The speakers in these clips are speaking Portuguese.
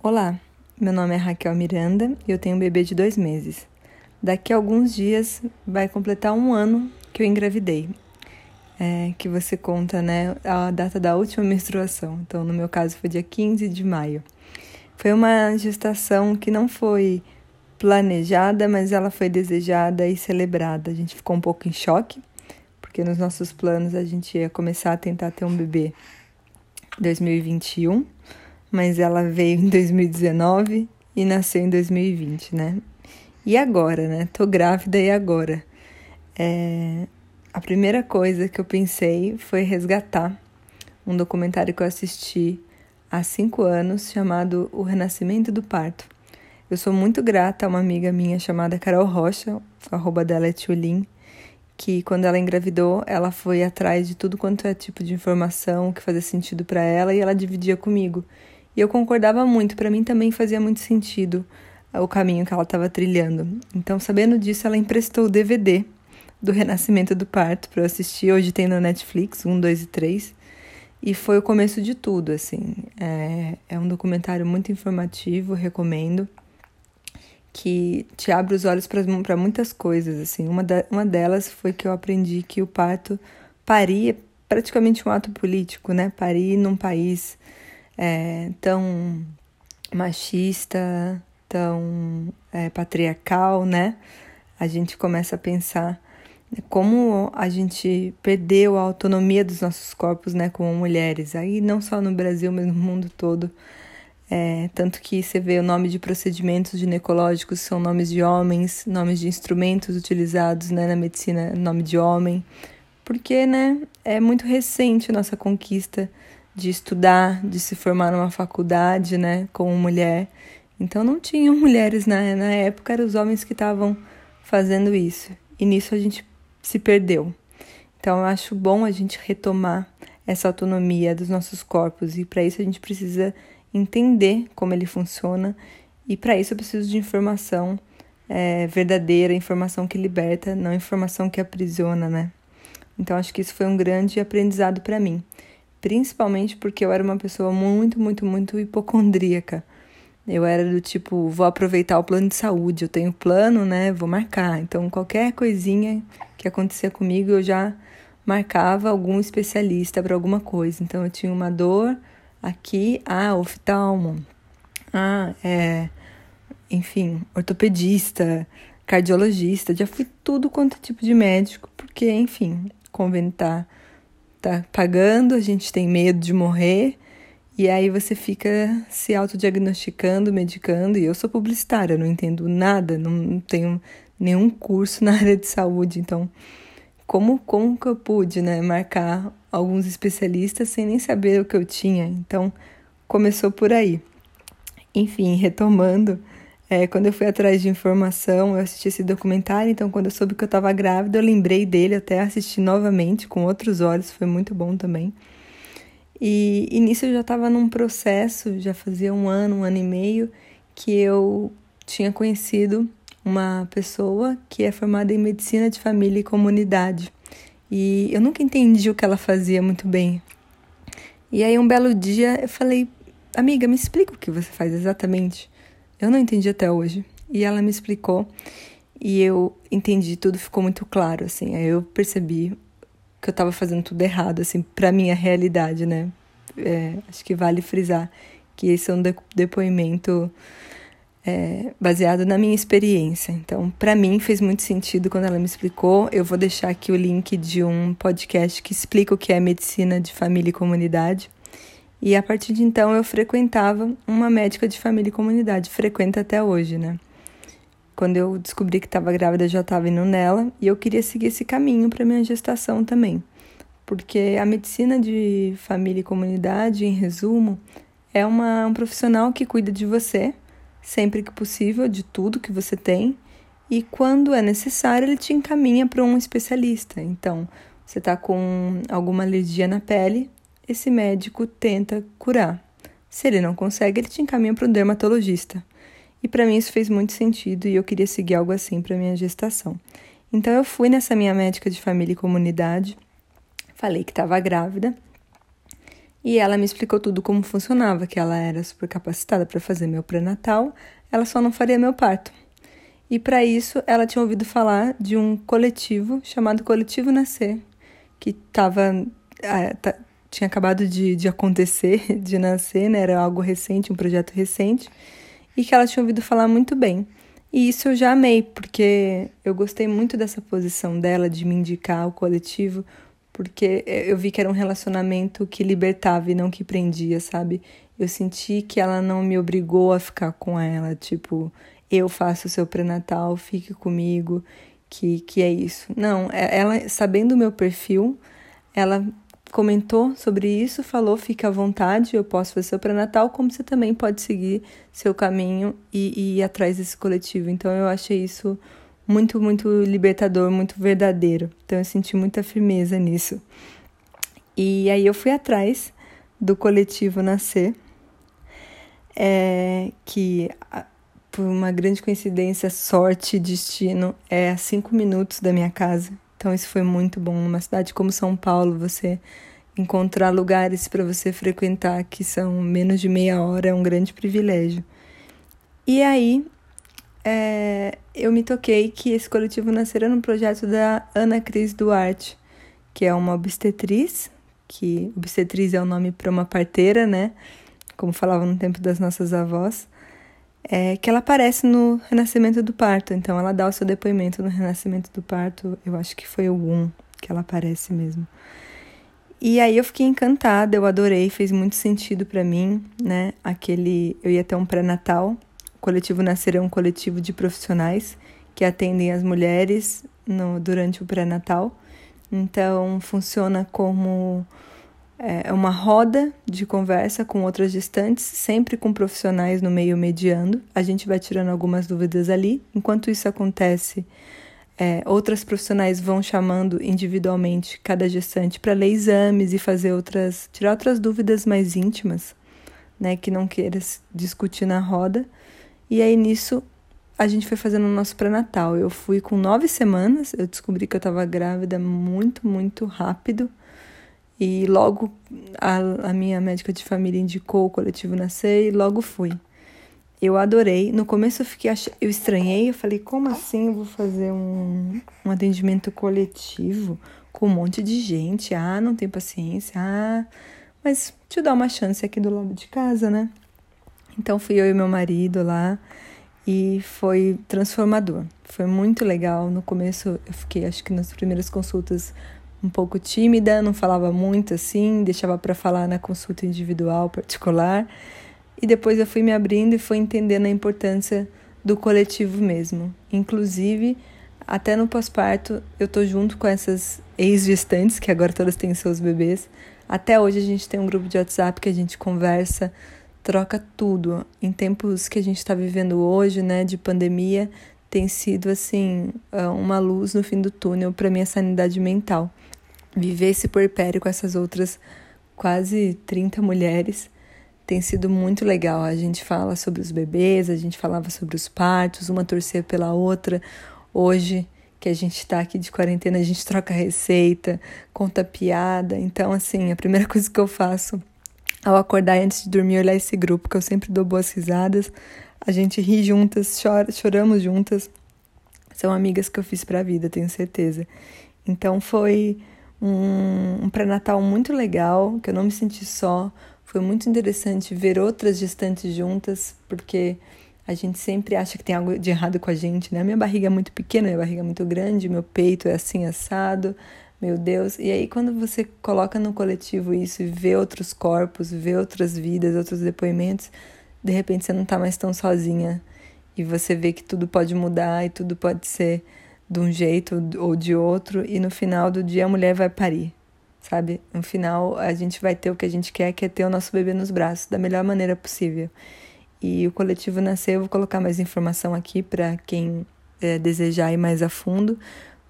Olá, meu nome é Raquel Miranda e eu tenho um bebê de dois meses. Daqui a alguns dias vai completar um ano que eu engravidei. É, que você conta, né, a data da última menstruação. Então, no meu caso, foi dia 15 de maio. Foi uma gestação que não foi planejada, mas ela foi desejada e celebrada. A gente ficou um pouco em choque, porque nos nossos planos a gente ia começar a tentar ter um bebê em 2021 mas ela veio em 2019 e nasceu em 2020, né? E agora, né? Tô grávida e agora? É... A primeira coisa que eu pensei foi resgatar um documentário que eu assisti há cinco anos chamado O Renascimento do Parto. Eu sou muito grata a uma amiga minha chamada Carol Rocha, o arroba dela é que quando ela engravidou, ela foi atrás de tudo quanto é tipo de informação que fazia sentido para ela e ela dividia comigo. E eu concordava muito, para mim também fazia muito sentido o caminho que ela estava trilhando. Então, sabendo disso, ela emprestou o DVD do Renascimento do Parto para eu assistir. Hoje tem no Netflix, 1, 2 e 3. E foi o começo de tudo, assim. É, é um documentário muito informativo, recomendo. Que te abre os olhos para muitas coisas, assim. Uma, da, uma delas foi que eu aprendi que o parto paria praticamente um ato político, né? Parir num país é, tão machista, tão é, patriarcal, né? A gente começa a pensar como a gente perdeu a autonomia dos nossos corpos, né, como mulheres. Aí não só no Brasil, mas no mundo todo. É, tanto que você vê o nome de procedimentos ginecológicos são nomes de homens, nomes de instrumentos utilizados né, na medicina, nome de homem, porque né, é muito recente a nossa conquista de estudar, de se formar numa faculdade, né, como mulher. Então não tinham mulheres na, na época, eram os homens que estavam fazendo isso. E nisso a gente se perdeu. Então eu acho bom a gente retomar essa autonomia dos nossos corpos e para isso a gente precisa entender como ele funciona e para isso eu preciso de informação é, verdadeira, informação que liberta, não informação que aprisiona, né? Então acho que isso foi um grande aprendizado para mim principalmente porque eu era uma pessoa muito, muito, muito hipocondríaca. Eu era do tipo, vou aproveitar o plano de saúde, eu tenho plano, né? Vou marcar. Então, qualquer coisinha que acontecia comigo, eu já marcava algum especialista para alguma coisa. Então, eu tinha uma dor aqui, ah, oftalmo. Ah, é, enfim, ortopedista, cardiologista, já fui tudo quanto é tipo de médico, porque, enfim, conventar tá pagando, a gente tem medo de morrer, e aí você fica se autodiagnosticando, medicando, e eu sou publicitária, não entendo nada, não tenho nenhum curso na área de saúde, então como, como que eu pude, né, marcar alguns especialistas sem nem saber o que eu tinha? Então, começou por aí. Enfim, retomando, é, quando eu fui atrás de informação, eu assisti esse documentário, então quando eu soube que eu estava grávida, eu lembrei dele, até assisti novamente com outros olhos, foi muito bom também. E, e nisso eu já estava num processo, já fazia um ano, um ano e meio, que eu tinha conhecido uma pessoa que é formada em medicina de família e comunidade. E eu nunca entendi o que ela fazia muito bem. E aí um belo dia eu falei, amiga, me explica o que você faz exatamente. Eu não entendi até hoje. E ela me explicou e eu entendi, tudo ficou muito claro, assim. Aí eu percebi que eu estava fazendo tudo errado, assim, para minha realidade, né? É, acho que vale frisar que esse é um depoimento é, baseado na minha experiência. Então, para mim fez muito sentido quando ela me explicou. Eu vou deixar aqui o link de um podcast que explica o que é medicina de família e comunidade. E a partir de então eu frequentava uma médica de família e comunidade, frequenta até hoje, né? Quando eu descobri que estava grávida, eu já estava indo nela e eu queria seguir esse caminho para minha gestação também. Porque a medicina de família e comunidade, em resumo, é uma, um profissional que cuida de você sempre que possível, de tudo que você tem, e quando é necessário, ele te encaminha para um especialista. Então, você está com alguma alergia na pele, esse médico tenta curar. Se ele não consegue, ele te encaminha para um dermatologista. E para mim isso fez muito sentido e eu queria seguir algo assim para minha gestação. Então eu fui nessa minha médica de família e comunidade, falei que estava grávida E ela me explicou tudo como funcionava, que ela era super capacitada para fazer meu pré-natal, ela só não faria meu parto. E para isso, ela tinha ouvido falar de um coletivo chamado Coletivo Nascer, que tava, ah, tinha acabado de, de acontecer, de nascer, né? Era algo recente, um projeto recente, e que ela tinha ouvido falar muito bem. E isso eu já amei, porque eu gostei muito dessa posição dela de me indicar o coletivo, porque eu vi que era um relacionamento que libertava e não que prendia, sabe? Eu senti que ela não me obrigou a ficar com ela, tipo, eu faço o seu pré-natal, fique comigo, que, que é isso. Não, é, ela, sabendo o meu perfil, ela comentou sobre isso, falou, fica à vontade, eu posso fazer seu pré-natal, como você também pode seguir seu caminho e, e ir atrás desse coletivo. Então eu achei isso muito, muito libertador, muito verdadeiro. Então eu senti muita firmeza nisso. E aí eu fui atrás do coletivo Nascer, é, que por uma grande coincidência, sorte, destino, é a cinco minutos da minha casa. Então isso foi muito bom. Numa cidade como São Paulo, você encontrar lugares para você frequentar que são menos de meia hora é um grande privilégio. E aí é, eu me toquei que esse coletivo nasceu no projeto da Ana Cris Duarte, que é uma obstetriz, que obstetriz é o nome para uma parteira, né? Como falavam no tempo das nossas avós é que ela aparece no Renascimento do Parto. Então, ela dá o seu depoimento no Renascimento do Parto. Eu acho que foi o 1 que ela aparece mesmo. E aí eu fiquei encantada, eu adorei, fez muito sentido para mim, né? Aquele, eu ia ter um pré-natal. O coletivo Nascer é um coletivo de profissionais que atendem as mulheres no, durante o pré-natal. Então funciona como é, é uma roda de conversa com outras gestantes, sempre com profissionais no meio mediando. A gente vai tirando algumas dúvidas ali. Enquanto isso acontece, é, outras profissionais vão chamando individualmente cada gestante para ler exames e fazer outras, tirar outras dúvidas mais íntimas, né, que não queira discutir na roda. E aí nisso a gente foi fazendo o nosso pré-natal. Eu fui com nove semanas, eu descobri que eu estava grávida muito, muito rápido. E logo a, a minha médica de família indicou o coletivo Nascer e logo fui. Eu adorei. No começo eu fiquei eu estranhei, eu falei, como assim eu vou fazer um, um atendimento coletivo com um monte de gente? Ah, não tem paciência. Ah, mas te dá uma chance aqui do lado de casa, né? Então fui eu e meu marido lá e foi transformador. Foi muito legal. No começo eu fiquei, acho que nas primeiras consultas um pouco tímida, não falava muito assim, deixava para falar na consulta individual particular. E depois eu fui me abrindo e fui entendendo a importância do coletivo mesmo. Inclusive, até no pós-parto, eu tô junto com essas ex-gestantes, que agora todas têm seus bebês. Até hoje a gente tem um grupo de WhatsApp que a gente conversa, troca tudo. Em tempos que a gente está vivendo hoje, né, de pandemia, tem sido assim uma luz no fim do túnel para minha sanidade mental viver esse puerpério com essas outras quase 30 mulheres tem sido muito legal. A gente fala sobre os bebês, a gente falava sobre os partos, uma torcer pela outra. Hoje, que a gente está aqui de quarentena, a gente troca receita, conta piada. Então, assim, a primeira coisa que eu faço ao acordar e antes de dormir, olhar esse grupo, que eu sempre dou boas risadas. A gente ri juntas, chora, choramos juntas. São amigas que eu fiz para a vida, tenho certeza. Então, foi um, pré-natal muito legal, que eu não me senti só. Foi muito interessante ver outras gestantes juntas, porque a gente sempre acha que tem algo de errado com a gente, né? Minha barriga é muito pequena, minha barriga é muito grande, meu peito é assim assado, meu Deus. E aí quando você coloca no coletivo isso e vê outros corpos, vê outras vidas, outros depoimentos, de repente você não tá mais tão sozinha e você vê que tudo pode mudar e tudo pode ser de um jeito ou de outro, e no final do dia a mulher vai parir, sabe? No final a gente vai ter o que a gente quer, que é ter o nosso bebê nos braços da melhor maneira possível. E o coletivo Nascer, eu vou colocar mais informação aqui para quem é, desejar ir mais a fundo,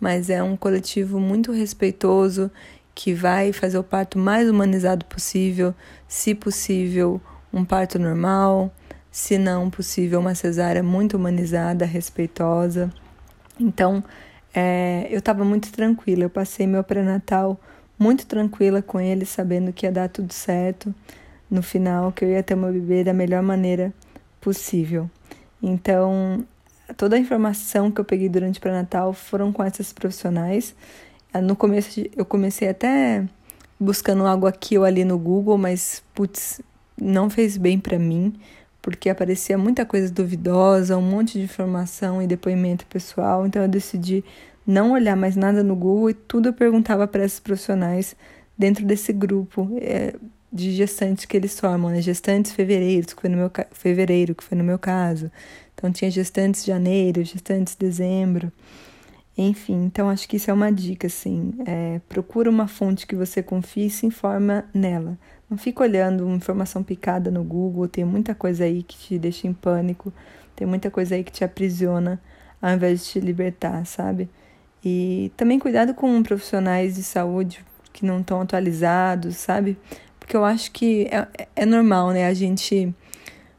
mas é um coletivo muito respeitoso que vai fazer o parto mais humanizado possível, se possível, um parto normal, se não possível, uma cesárea muito humanizada, respeitosa. Então, é, eu estava muito tranquila. Eu passei meu pré-natal muito tranquila com ele, sabendo que ia dar tudo certo no final, que eu ia ter meu bebê da melhor maneira possível. Então, toda a informação que eu peguei durante o pré-natal foram com essas profissionais. No começo eu comecei até buscando algo aqui ou ali no Google, mas putz, não fez bem para mim, porque aparecia muita coisa duvidosa, um monte de informação e depoimento pessoal, então eu decidi não olhar mais nada no Google e tudo eu perguntava para esses profissionais dentro desse grupo é, de gestantes que eles formam, né? Gestantes fevereiro, que foi no meu fevereiro, que foi no meu caso. Então tinha gestantes janeiro, gestantes dezembro. Enfim, então acho que isso é uma dica, assim. É, procura uma fonte que você confie e se informa nela. Não fica olhando informação picada no Google, tem muita coisa aí que te deixa em pânico, tem muita coisa aí que te aprisiona ao invés de te libertar, sabe? E também cuidado com profissionais de saúde que não estão atualizados, sabe? Porque eu acho que é, é normal, né? A gente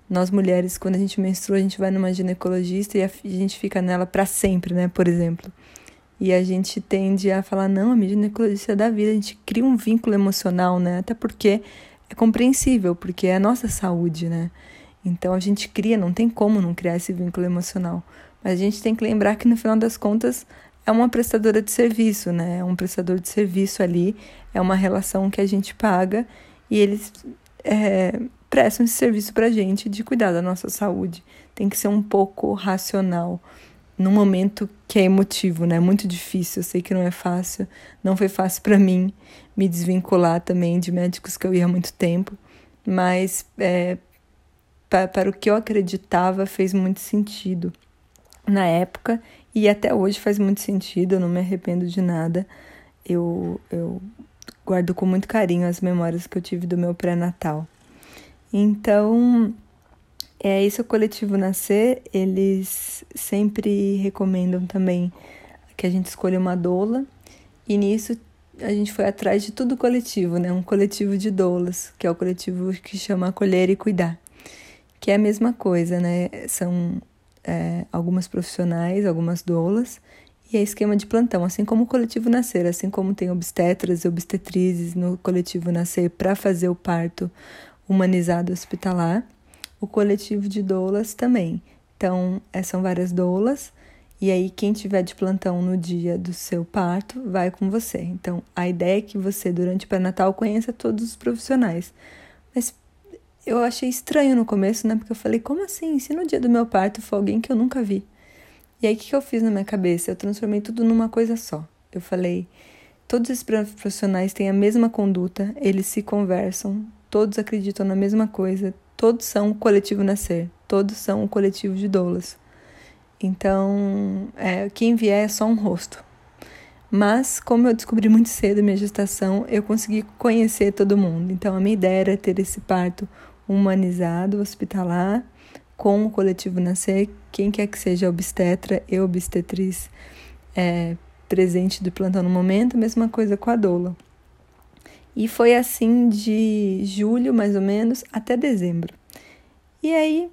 nós mulheres, quando a gente menstrua, a gente vai numa ginecologista e a gente fica nela para sempre, né? Por exemplo. E a gente tende a falar, não, a ginecologista é da vida, a gente cria um vínculo emocional, né? Até porque é compreensível, porque é a nossa saúde, né? Então a gente cria, não tem como não criar esse vínculo emocional. Mas a gente tem que lembrar que no final das contas é uma prestadora de serviço, né? É um prestador de serviço ali, é uma relação que a gente paga e eles é, prestam esse serviço para a gente de cuidar da nossa saúde. Tem que ser um pouco racional num momento que é emotivo, né? Muito difícil. Eu sei que não é fácil. Não foi fácil para mim me desvincular também de médicos que eu ia há muito tempo, mas é, para, para o que eu acreditava fez muito sentido na época e até hoje faz muito sentido. Eu não me arrependo de nada. Eu, eu guardo com muito carinho as memórias que eu tive do meu pré-natal. Então, é esse é o coletivo Nascer, eles sempre recomendam também que a gente escolha uma doula, e nisso a gente foi atrás de tudo coletivo, né? Um coletivo de doulas, que é o coletivo que chama Acolher e Cuidar, que é a mesma coisa, né? São é, algumas profissionais, algumas doulas, e é esquema de plantão, assim como o coletivo Nascer, assim como tem obstetras e obstetrizes no coletivo Nascer para fazer o parto humanizado hospitalar, o coletivo de doulas também. Então, é, são várias doulas, e aí quem tiver de plantão no dia do seu parto vai com você. Então, a ideia é que você, durante o pré-natal, conheça todos os profissionais. Mas eu achei estranho no começo, né? Porque eu falei, como assim? Se no dia do meu parto for alguém que eu nunca vi? E aí, o que eu fiz na minha cabeça? Eu transformei tudo numa coisa só. Eu falei, todos esses profissionais têm a mesma conduta, eles se conversam, todos acreditam na mesma coisa, todos são o coletivo Nascer, todos são o coletivo de doulas. Então, é, quem vier é só um rosto. Mas, como eu descobri muito cedo minha gestação, eu consegui conhecer todo mundo. Então, a minha ideia era ter esse parto humanizado, hospitalar, com o coletivo Nascer, quem quer que seja obstetra e obstetriz é, presente do plantão no momento, mesma coisa com a doula. E foi assim de julho, mais ou menos, até dezembro. E aí,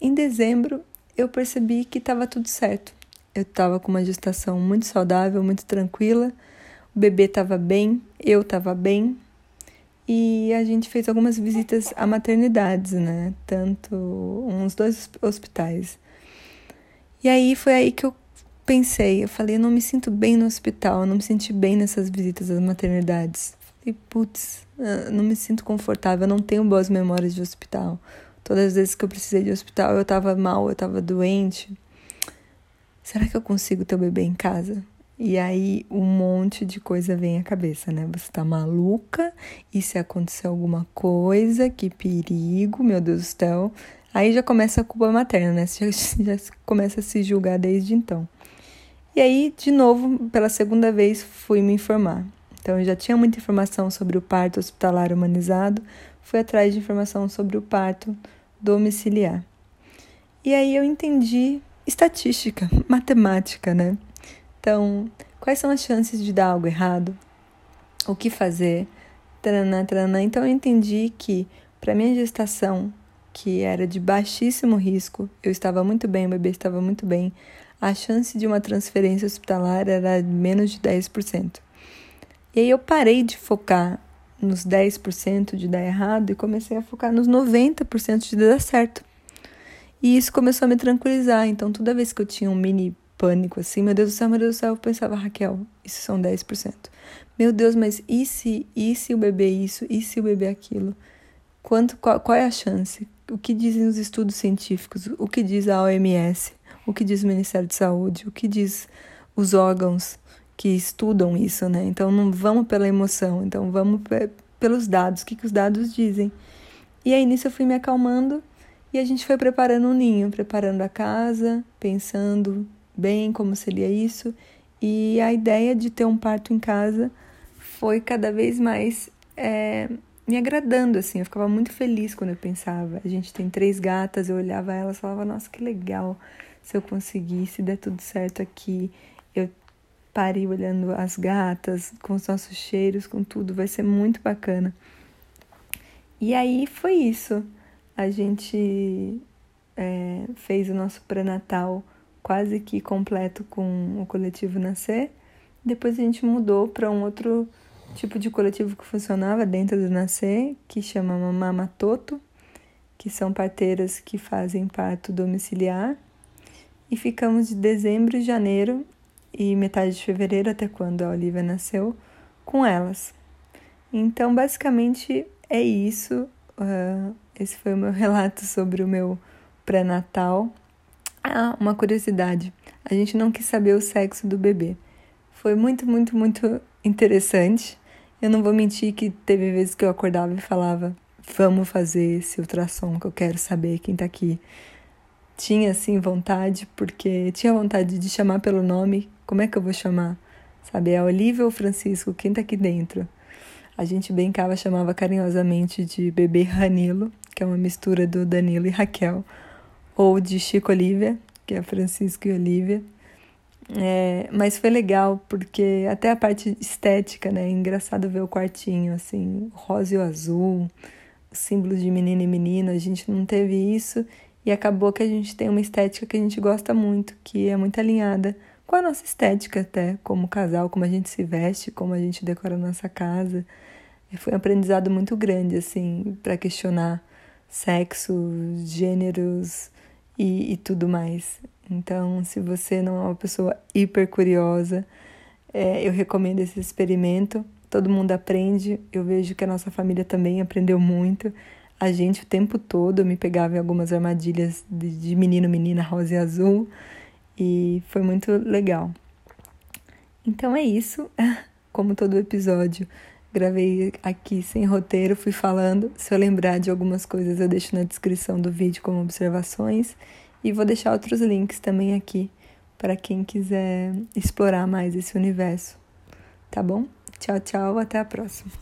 em dezembro, eu percebi que estava tudo certo. Eu estava com uma gestação muito saudável, muito tranquila, o bebê estava bem, eu estava bem. E a gente fez algumas visitas a maternidades, né? Tanto uns dois hospitais. E aí foi aí que eu pensei, eu falei, eu não me sinto bem no hospital, eu não me senti bem nessas visitas às maternidades. E putz, não me sinto confortável, eu não tenho boas memórias de hospital. Todas as vezes que eu precisei de hospital, eu tava mal, eu tava doente. Será que eu consigo ter o bebê em casa? E aí um monte de coisa vem à cabeça, né? Você tá maluca? E se acontecer alguma coisa? Que perigo, meu Deus do céu. Aí já começa a culpa materna, né? Você já, já começa a se julgar desde então. E aí, de novo, pela segunda vez, fui me informar. Então, eu já tinha muita informação sobre o parto hospitalar humanizado, fui atrás de informação sobre o parto domiciliar. E aí eu entendi estatística, matemática, né? Então, quais são as chances de dar algo errado? O que fazer? Taranã, taranã. Então, eu entendi que para minha gestação, que era de baixíssimo risco, eu estava muito bem, o bebê estava muito bem, a chance de uma transferência hospitalar era menos de 10%. E aí eu parei de focar nos 10% de dar errado e comecei a focar nos 90% de dar certo. E isso começou a me tranquilizar. Então, toda vez que eu tinha um mini pânico assim, meu Deus do céu, meu Deus do céu, eu pensava, Raquel, isso são 10%. Meu Deus, mas e se, e se o bebê isso, e se o bebê aquilo? Quanto, qual, qual é a chance? O que dizem os estudos científicos? O que diz a OMS? O que diz o Ministério de Saúde? O que diz os órgãos que estudam isso, né? Então não vamos pela emoção, então vamos pelos dados, o que, que os dados dizem. E aí nisso eu fui me acalmando e a gente foi preparando um ninho, preparando a casa, pensando bem como seria isso. E a ideia de ter um parto em casa foi cada vez mais é, me agradando, assim. Eu ficava muito feliz quando eu pensava. A gente tem três gatas, eu olhava elas e falava, nossa, que legal se eu conseguir, se der tudo certo aqui. Parei olhando as gatas, com os nossos cheiros, com tudo, vai ser muito bacana. E aí foi isso. A gente é, fez o nosso pré-natal quase que completo com o coletivo Nascer. Depois a gente mudou para um outro tipo de coletivo que funcionava dentro do Nascer, que chama Mama Toto, que são parteiras que fazem parto domiciliar. E ficamos de dezembro e janeiro e metade de fevereiro, até quando a Olivia nasceu, com elas. Então, basicamente, é isso. Uh, esse foi o meu relato sobre o meu pré-natal. Ah, uma curiosidade: a gente não quis saber o sexo do bebê. Foi muito, muito, muito interessante. Eu não vou mentir que teve vezes que eu acordava e falava: vamos fazer esse ultrassom que eu quero saber quem tá aqui. Tinha assim vontade, porque tinha vontade de chamar pelo nome. Como é que eu vou chamar? Sabe, é Olivia ou Francisco? Quem tá aqui dentro? A gente brincava, chamava carinhosamente de bebê Ranilo, que é uma mistura do Danilo e Raquel ou de Chico Olivia, que é Francisco e Olivia. É, mas foi legal porque até a parte estética, né? É engraçado ver o quartinho assim, rosa e azul, símbolos de menino e menina. A gente não teve isso e acabou que a gente tem uma estética que a gente gosta muito, que é muito alinhada com a nossa estética até, como casal, como a gente se veste, como a gente decora a nossa casa. Foi um aprendizado muito grande assim para questionar sexo, gêneros, e, e tudo mais. Então, se você não é uma pessoa hiper curiosa, é, eu recomendo esse experimento. Todo mundo aprende. Eu vejo que a nossa família também aprendeu muito. A gente o tempo todo me pegava em algumas armadilhas de, de menino, menina, rosa e azul. E foi muito legal. Então é isso. Como todo episódio, Gravei aqui sem roteiro, fui falando. Se eu lembrar de algumas coisas, eu deixo na descrição do vídeo como observações. E vou deixar outros links também aqui para quem quiser explorar mais esse universo. Tá bom? Tchau, tchau, até a próxima.